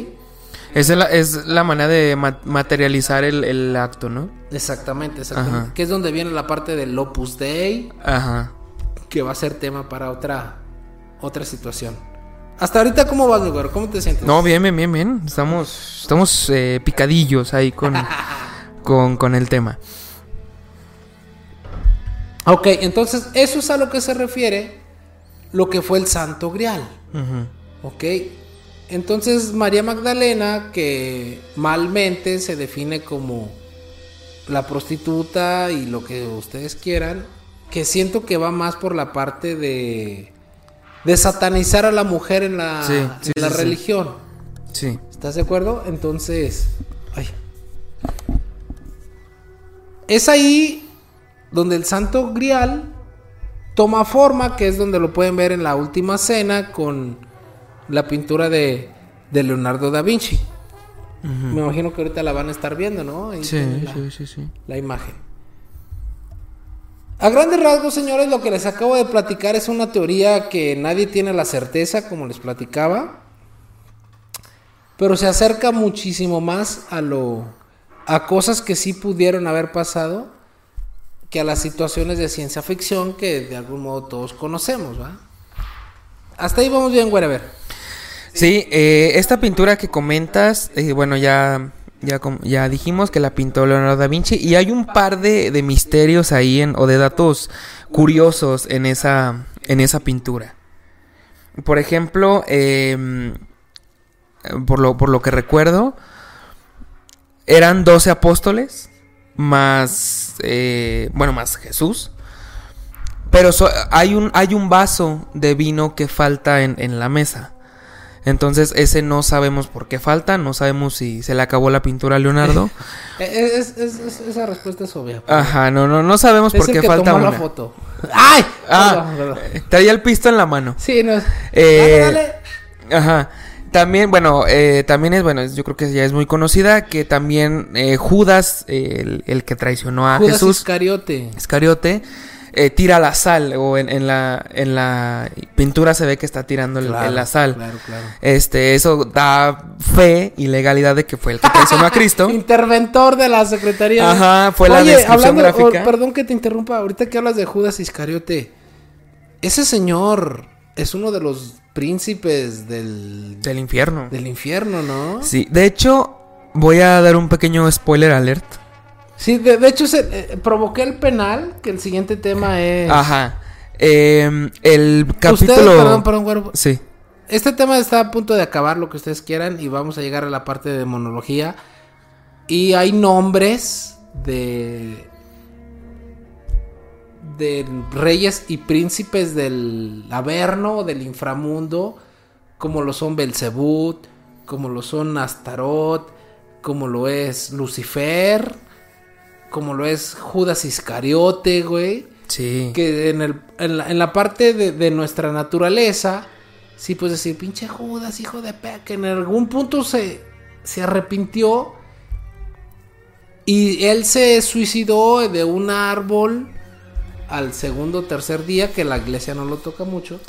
Esa es la, es la manera de ma- materializar el, el acto, ¿no? Exactamente, exactamente. Ajá. Que es donde viene la parte del Opus Dei, Ajá. que va a ser tema para otra otra situación. Hasta ahorita, ¿cómo vas, güero? ¿Cómo te sientes? No, bien, bien, bien, bien. Estamos, estamos eh, picadillos ahí con, con, con el tema. Ok, entonces eso es a lo que se refiere lo que fue el Santo Grial. Ujú. Ok, entonces María Magdalena, que malmente se define como la prostituta y lo que ustedes quieran, que siento que va más por la parte de, de satanizar a la mujer en la, Sí, en sí, la sí, sí. religión. Sí. ¿Estás de acuerdo? Entonces, ay. es ahí donde el Santo Grial toma forma, que es donde lo pueden ver en la última cena con la pintura de, de Leonardo da Vinci. Me imagino que ahorita la van a estar viendo, ¿no? Ahí Sí, la, sí, sí, sí. la imagen. A grandes rasgos, señores, lo que les acabo de platicar es una teoría que nadie tiene la certeza, como les platicaba. Pero se acerca muchísimo más a lo a cosas que sí pudieron haber pasado que a las situaciones de ciencia ficción que de algún modo todos conocemos, ¿va? Hasta ahí vamos bien, güey, a ver. Sí, eh, esta pintura que comentas, eh, bueno, ya, ya, ya dijimos que la pintó Leonardo da Vinci y hay un par de, de misterios ahí en, o de datos curiosos en esa, en esa pintura. Por ejemplo, em, por, lo, por lo que recuerdo, eran 12 apóstoles más, eh, bueno, más Jesús. Pero so- hay, un, hay un vaso de vino que falta en, en la mesa. Entonces ese no sabemos por qué falta, no sabemos si se le acabó la pintura a Leonardo. Eh, es- es- es- esa respuesta es obvia. Ajá, no, no, no sabemos Es por el qué que falta tomó una. la foto. ¡Ay! Ah. Perdón, perdón. Traía el pisto en la mano. Sí, no. Eh, Dale, dale. Ajá. También, bueno, eh, también es, bueno, yo creo que ya es muy conocida que también eh, Judas, eh, el, el que traicionó a Judas Jesús, Iscariote. Iscariote, eh, tira la sal o en, en la en la pintura se ve que está tirando el- la sal. Claro, claro. Este, eso da fe y legalidad de que fue el que traicionó a Cristo. Interventor de la Secretaría. Ajá, fue la descripción hablando, gráfica. oh, perdón que te interrumpa, ahorita que hablas de Judas Iscariote. Ese señor es uno de los príncipes del, Del infierno. del infierno, ¿no? Sí, de hecho, voy a dar un pequeño spoiler alert. Sí, de, de hecho, se, eh, provoqué el penal, que el siguiente tema es... Ajá. Em, el capítulo. Ustedes, perdón, perdón, güero, Sí. Este tema está a punto de acabar, lo que ustedes quieran, y vamos a llegar a la parte de monología. Y hay nombres de. de reyes y príncipes del Averno, del inframundo, como lo son Belzebut, como lo son Astarot, como lo es Lucifer, como lo es Judas Iscariote, güey Sí. que en, el, en, la, en la parte de, de nuestra naturaleza, sí puedes decir, pinche Judas, hijo de pe, que en algún punto se, se arrepintió y él se suicidó de un árbol al segundo o tercer día, que la iglesia no lo toca mucho,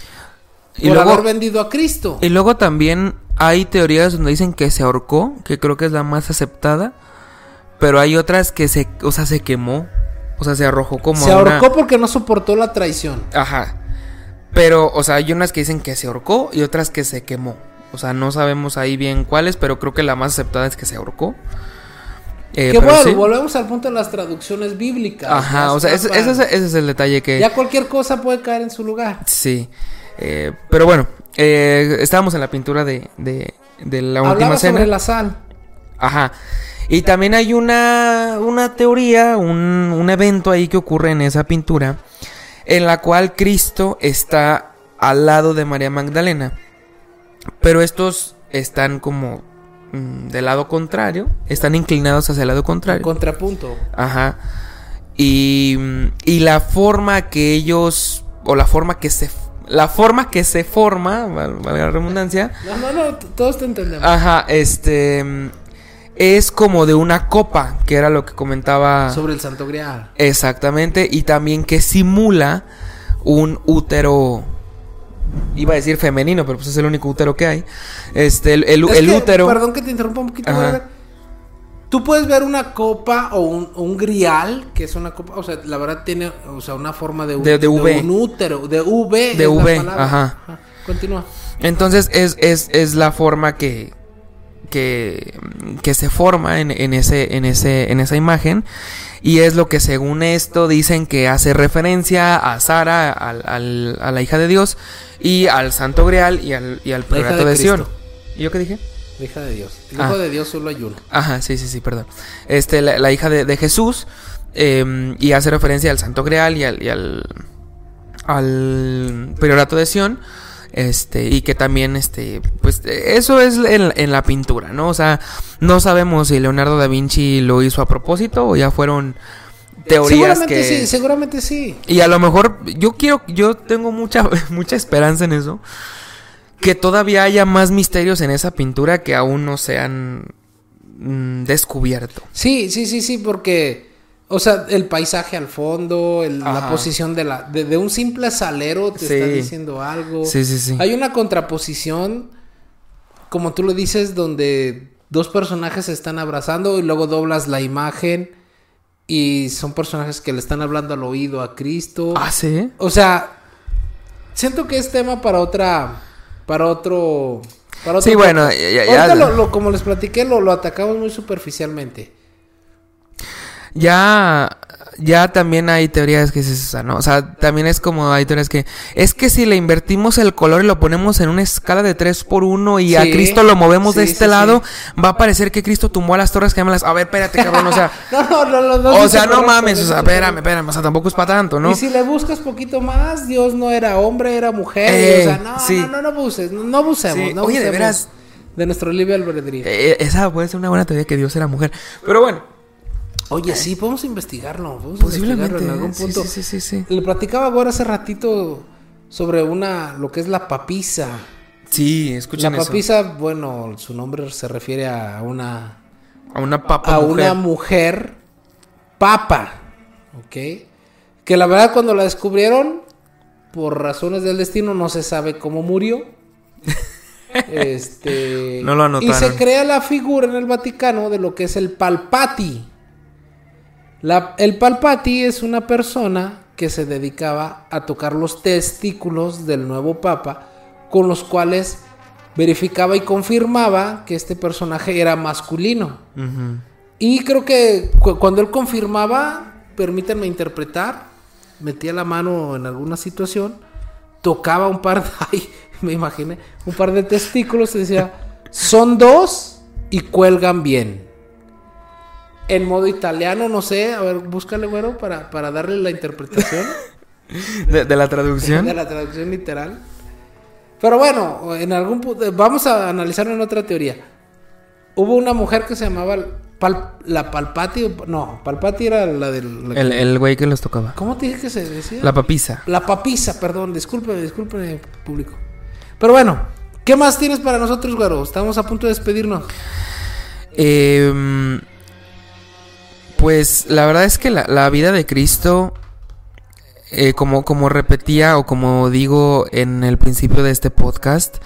Y por luego- haber vendido a Cristo. Y luego también hay teorías donde dicen que se ahorcó, que creo que es la más aceptada. Pero hay otras que se, o sea, se quemó. O sea, se arrojó como se una- ahorcó porque no soportó la traición. Ajá. Pero, o sea, hay unas que dicen que se ahorcó y otras que se quemó. O sea, no sabemos ahí bien cuáles, pero creo que la más aceptada es que se ahorcó. Eh, que bueno, sí. volvemos al punto de las traducciones bíblicas. Ajá, o sea, ese, es, ese es el detalle que... Ya cualquier cosa puede caer en su lugar. Sí. Eh, pero bueno, eh, estábamos en la pintura de, de, de la última Hablaba cena. sobre la sal. Ajá. Y también hay una, una teoría, un, un evento ahí que ocurre en esa pintura, en la cual Cristo está al lado de María Magdalena. Pero estos están como mm, del lado contrario, están inclinados hacia el lado contrario. Contrapunto. Ajá. Y, mm, y la forma que ellos, o la forma que se, la forma que se forma, val- valga la redundancia, No, no, no, todos te entendemos. Ajá, este mm, es como de una copa, que era lo que comentaba Sobre el Santo Grial. exactamente, y también que simula un útero iba a decir femenino, pero pues es el único útero que hay. Este el, el- Es el que, útero Perdón que te interrumpa un poquito. Ajá. Tú puedes ver una copa o un, un grial, que es una copa, o sea, la verdad tiene, o sea, una forma de, un- De- de V. un útero, de V. De V, palabra. ajá. Continúa. Entonces es, es, es la forma que, que, que se forma en, en ese, en, ese, en esa imagen. Y es lo que según esto dicen que hace referencia a Sara, al, al- a la hija de Dios, y al Santo Grial y al, y al de de, Sion. ¿Y yo qué dije? La hija de Dios. El Ah. hijo de Dios solo hay uno. Ajá, sí, sí, sí, perdón. Este, la, la hija de, de Jesús. eh, y hace referencia al Santo Grial y al, y al, al priorato de Sion. Este, y que también, este, pues eso es en, en la pintura, ¿no? O sea, no sabemos si Leonardo da Vinci lo hizo a propósito o ya fueron teorías seguramente que... sí, seguramente sí. Y a lo mejor yo quiero, yo tengo mucha, mucha esperanza en eso. Que todavía haya más misterios en esa pintura que aún no se han mm, descubierto. Sí, sí, sí, sí, porque, o sea, el paisaje al fondo, el- la posición de la, de, de un simple salero te está diciendo algo. Sí, sí, sí. Hay una contraposición, como tú lo dices, donde dos personajes se están abrazando y luego doblas la imagen y son personajes que le están hablando al oído a Cristo. Ah, sí. O sea, siento que es tema para otra, para otro, para otro Sí, bueno, ya- ya- Ahorita ya- lo- lo- como les platiqué, lo, lo atacamos muy superficialmente. Ya, ya también hay teorías que es esa, ¿no? O sea, también es como hay teorías que es que si le invertimos el color y lo ponemos en una escala de 3 por 1 y a Cristo lo movemos de este lado, va a parecer que Cristo tumbó a las torres gemelas. A ver, espérate, cabrón, o sea, no, no, no, no, o sea, no mames, o sea, espérame, espérame, o sea, tampoco es para tanto, ¿no? Y si le buscas poquito más, Dios no era hombre, era mujer, o Eh, sea, no, no, no, no buses, no, no busemos, Sí. no Oye, de veras. de nuestro libre albedrío. Eh, esa puede ser una buena teoría que Dios era mujer. Pero bueno, Oye, sí, podemos investigarlo, podemos posiblemente. investigarlo en algún punto. sí, sí, sí. Le platicaba ahora hace ratito sobre una, lo que es la papisa. Sí, escuchen la eso. papisa, bueno, su nombre se refiere a una A una papa a mujer. una mujer papa, ¿ok? Que la verdad cuando la descubrieron, por razones del destino, no se sabe cómo murió. este, No lo anotaron. Y se crea la figura en el Vaticano de lo que es el palpati. La- el palpati es una persona que se dedicaba a tocar los testículos del nuevo papa, con los cuales verificaba y confirmaba que este personaje era masculino. Y creo que cu- cuando él confirmaba, permítanme interpretar, metía la mano en alguna situación, tocaba un par de, ay, me imaginé, un par de testículos y decía, son dos y cuelgan bien. En modo italiano, no sé, a ver, búscale, güero, para, para darle la interpretación De, de la traducción. de la traducción literal. Pero bueno, en algún punto, vamos a analizarlo en otra teoría. Hubo una mujer que se llamaba Pal- la Palpati, no, Palpati era la del... la- El, el güey que los tocaba. ¿Cómo te dije que se decía? La papisa. La papisa, perdón, disculpe, disculpe, público. Pero bueno, ¿qué más tienes para nosotros, Güero? Estamos a punto de despedirnos. Eh, pues la verdad es que la, vida de Cristo, eh, como, como repetía o como digo en el principio de este podcast,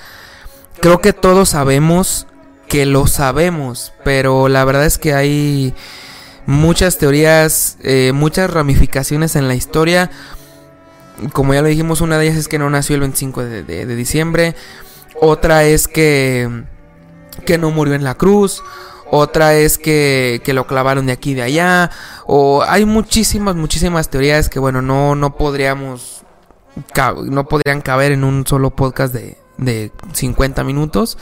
creo que todos sabemos que lo sabemos, pero la verdad es que hay muchas teorías, eh, muchas ramificaciones en la historia. Como ya lo dijimos, una de ellas es que no nació el 25 de, de- de diciembre. Otra es que, que no murió en la cruz. Otra es que, que lo clavaron de aquí y de allá. O hay muchísimas, muchísimas teorías que, bueno, no, no podríamos. No podrían caber en un solo podcast de, de 50 minutos.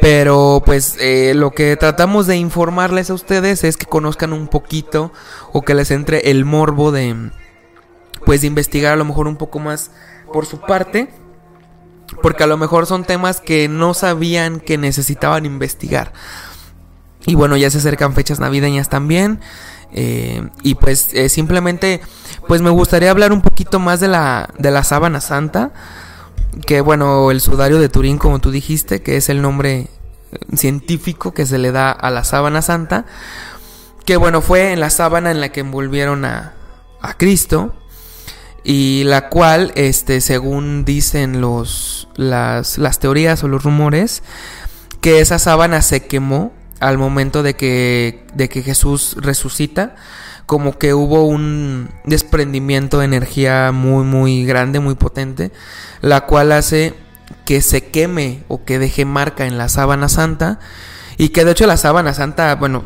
Pero pues eh, lo que tratamos de informarles a ustedes es que conozcan un poquito o que les entre el morbo de pues de investigar a lo mejor un poco más por su parte. Porque a lo mejor son temas que no sabían que necesitaban investigar. Y bueno, ya se acercan fechas navideñas también. eh, y pues eh, simplemente, pues me gustaría hablar un poquito más de la, de la sábana santa. Que bueno, el sudario de Turín, como tú dijiste, que es el nombre eh, científico que se le da a la sábana santa. Que bueno, fue en la sábana en la que envolvieron a, a Cristo. Y la cual, este, según dicen los, las, las teorías o los rumores, que esa sábana se quemó al momento de que, de que Jesús resucita. Como que hubo un desprendimiento de energía muy, muy grande, muy potente, la cual hace que se queme o que deje marca en la sábana santa. Y que de hecho la sábana santa, bueno,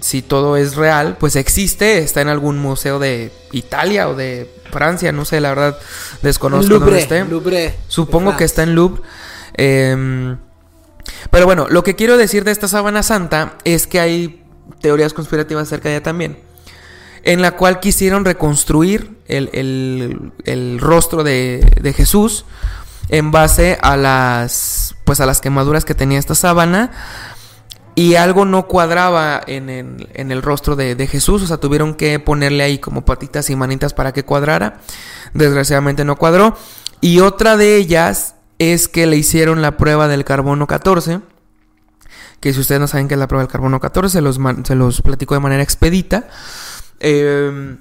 si todo es real, pues existe, está en algún museo de Italia o de Francia, no sé, la verdad desconozco dónde Louvre, esté. Louvre. Supongo que está en Louvre. Em, pero bueno, lo que quiero decir de esta sábana santa es que hay teorías conspirativas acerca de ella también. En la cual quisieron reconstruir el, el- rostro de, de Jesús en base a las, pues a las quemaduras que tenía esta sábana. Y algo no cuadraba en el, en el rostro de, de Jesús. O sea, tuvieron que ponerle ahí como patitas y manitas para que cuadrara. Desgraciadamente no cuadró. Y otra de ellas es que le hicieron la prueba del carbono 14. Que si ustedes no saben qué es la prueba del carbono 14, se los, se los platico de manera expedita. Eh,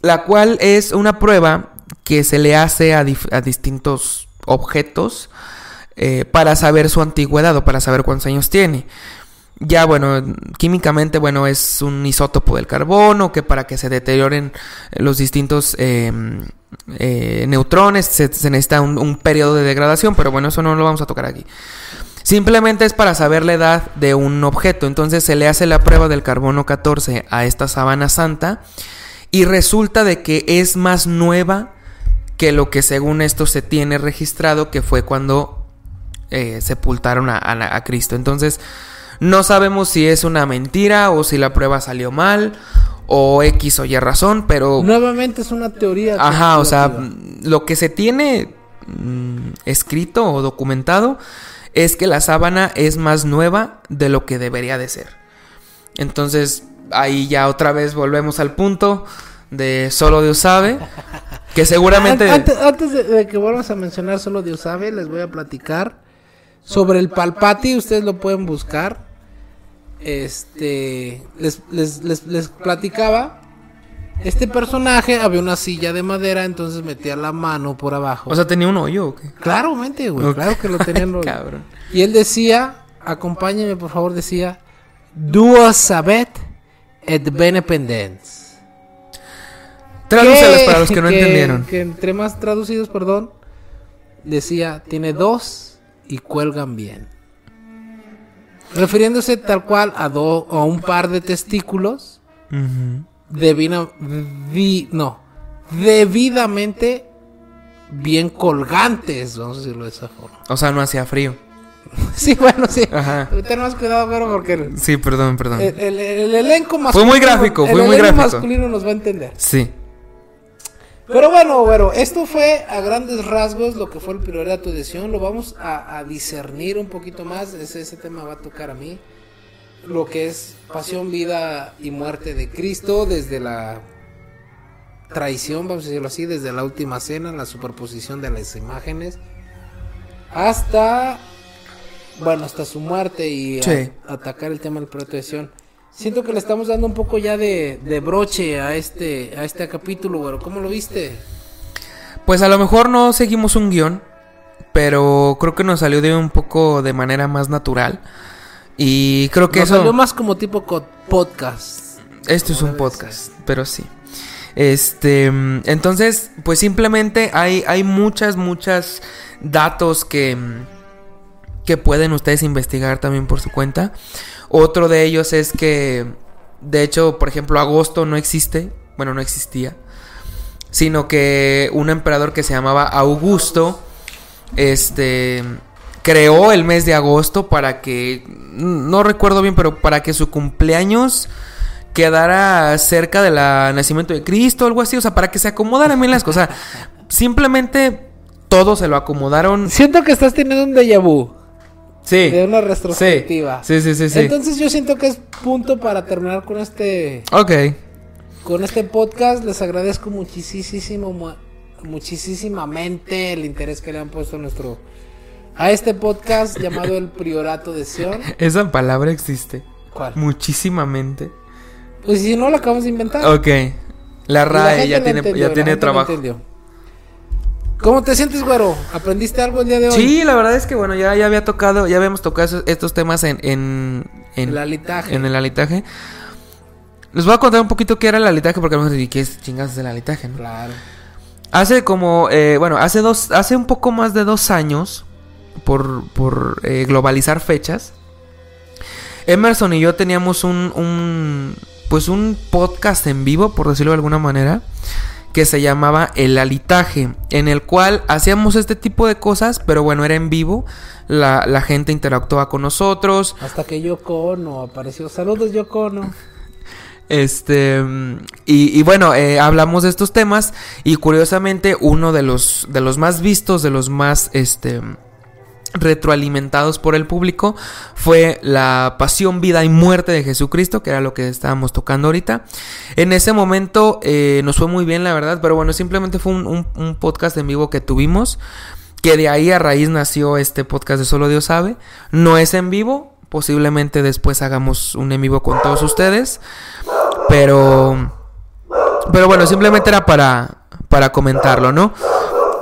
la cual es una prueba que se le hace a, a distintos objetos eh, para saber su antigüedad o para saber cuántos años tiene. Ya, bueno, químicamente, bueno, es un isótopo del carbono que para que se deterioren los distintos eh, eh, neutrones se, necesita un, periodo de degradación, pero bueno, eso no lo vamos a tocar aquí. Simplemente es para saber la edad de un objeto. Entonces se le hace la prueba del carbono 14 a esta sábana santa y resulta de que es más nueva que lo que según esto se tiene registrado que fue cuando eh, sepultaron a- a Cristo. Entonces no sabemos si es una mentira o si la prueba salió mal o X o Y razón, pero... Nuevamente es una teoría. Ajá, o sea, conspirativa. lo que se tiene mm, escrito o documentado es que la sábana es más nueva de lo que debería de ser. Entonces, ahí ya otra vez volvemos al punto de solo Dios sabe, que seguramente... An- Antes, antes de, de que vuelvas a mencionar solo Dios sabe, les voy a platicar sobre el Palpati. Ustedes lo pueden buscar. Este, les, les, les, les platicaba. Este personaje había una silla de madera, entonces metía la mano por abajo. O sea, tenía un hoyo o qué? Claramente, güey, claro que lo tenían. los- Cabrón. Y él decía, acompáñeme por favor, decía, Duo sabet et benependens. Tradúcelos para los que no entendieron. Que entre más traducidos, perdón, decía, tiene dos y cuelgan bien. Refiriéndose tal cual a, do- a un par de testículos debina- vi- no, debidamente bien colgantes, vamos a decirlo de esa forma. O sea, no hacía frío. Sí, bueno, sí. Ajá. Ten más cuidado, pero porque el, Sí, perdón, perdón. el- el- el elenco masculino. Fue muy gráfico, fue el muy elenco gráfico. masculino nos va a entender. Sí. Pero bueno, bueno, esto fue a grandes rasgos lo que fue el priorato de Sion. Lo vamos a, a discernir un poquito más. Ese, ese tema va a tocar a mí. Lo que es pasión, vida y muerte de Cristo desde la traición, vamos a decirlo así, desde la última cena, la superposición de las imágenes, hasta, bueno, hasta su muerte y a- atacar el tema del priorato de Sion. Siento que le estamos dando un poco ya de, de broche a este, a este capítulo, güero. ¿Cómo lo viste? Pues a lo mejor no seguimos un guion, pero creo que nos salió de un poco de manera más natural. Y creo que Nos eso... salió más como tipo podcast. Esto es un podcast, pero sí. Este, mm, entonces, pues simplemente hay, hay muchas, muchas datos que, mm, que pueden ustedes investigar también por su cuenta. Otro de ellos es que, de hecho, por ejemplo, agosto no existe, bueno, no existía, sino que un emperador que se llamaba Augusto, este, creó el mes de agosto para que, no recuerdo bien, pero para que su cumpleaños quedara cerca del nacimiento de Cristo, algo así, o sea, para que se acomodaran bien las cosas. Simplemente todo se lo acomodaron. Siento que estás teniendo un déjà vu Sí. de una retrospectiva. sí, sí, sí. sí. Entonces yo siento que es punto para terminar con este ok. con este podcast. Les agradezco muchísimo mu- muchísimamente el interés que le han puesto a nuestro a este podcast llamado El Priorato de Sion. Esa palabra existe. ¿Cuál? Muchísimamente. Pues si no lo acabamos de inventar. Ok. La la RAE ya tiene, entendió, ya la tiene trabajo. ¿Cómo te sientes, güero? ¿Aprendiste algo el día de hoy? Sí, la verdad es que bueno, ya, ya había tocado, ya habíamos tocado esos- estos temas en, en, en, El alitaje. en el alitaje. Les voy a contar un poquito qué era el alitaje, porque a lo mejor dicen, ¿qué es chingados el alitaje? no? Claro. Hace como, eh, bueno, hace dos, hace un poco más de dos años, por, por eh, globalizar fechas, Emerson y yo teníamos un, un, pues un podcast en vivo, por decirlo de alguna manera, que se llamaba El Alitaje, en el cual hacíamos este tipo de cosas, pero bueno, era en vivo, la, la gente interactuaba con nosotros, Hasta que Yoko Ono apareció. Saludos, Yoko Ono. Este, y, y bueno, eh, hablamos de estos temas y curiosamente uno de los, de los más vistos, de los más, este, retroalimentados por el público fue la pasión, vida y muerte de Jesucristo, que era lo que estábamos tocando ahorita. En ese momento eh, nos fue muy bien, la verdad, pero bueno, simplemente fue un, un- un podcast en vivo que tuvimos, que de ahí a raíz nació este podcast de Solo Dios sabe. No es en vivo, posiblemente después hagamos un en vivo con todos ustedes, pero... Pero bueno, simplemente era para, para comentarlo, ¿no?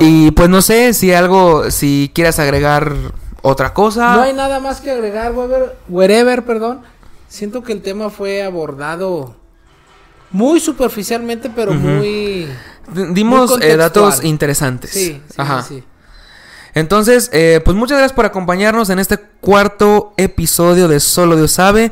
Y pues no sé si algo, si quieras agregar otra cosa. No hay nada más que agregar, wherever, wherever, perdón. Siento que el tema fue abordado muy superficialmente, pero Ujú. muy... D- Dimos muy eh, datos interesantes. Sí, sí, Ajá. sí. Entonces, eh, pues muchas gracias por acompañarnos en este cuarto episodio de Solo Dios sabe.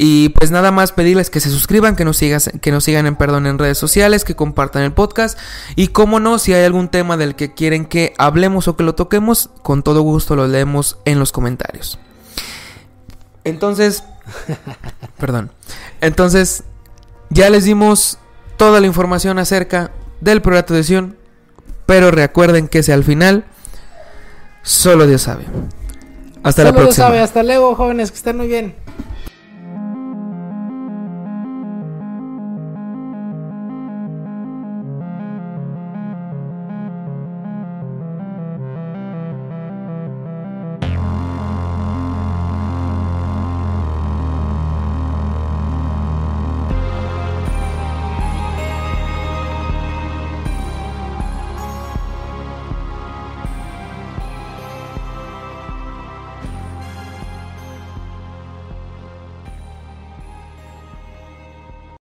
Y pues nada más pedirles que se suscriban, que nos, sigas, que nos sigan en perdón en redes sociales, que compartan el podcast. Y como no, si hay algún tema del que quieren que hablemos o que lo toquemos, con todo gusto lo leemos en los comentarios. Entonces, perdón. Entonces, ya les dimos toda la información acerca del proyecto de Sion. Pero recuerden que si al final, solo Dios sabe. Hasta la próxima. Dios sabe. Hasta luego, jóvenes, que estén muy bien.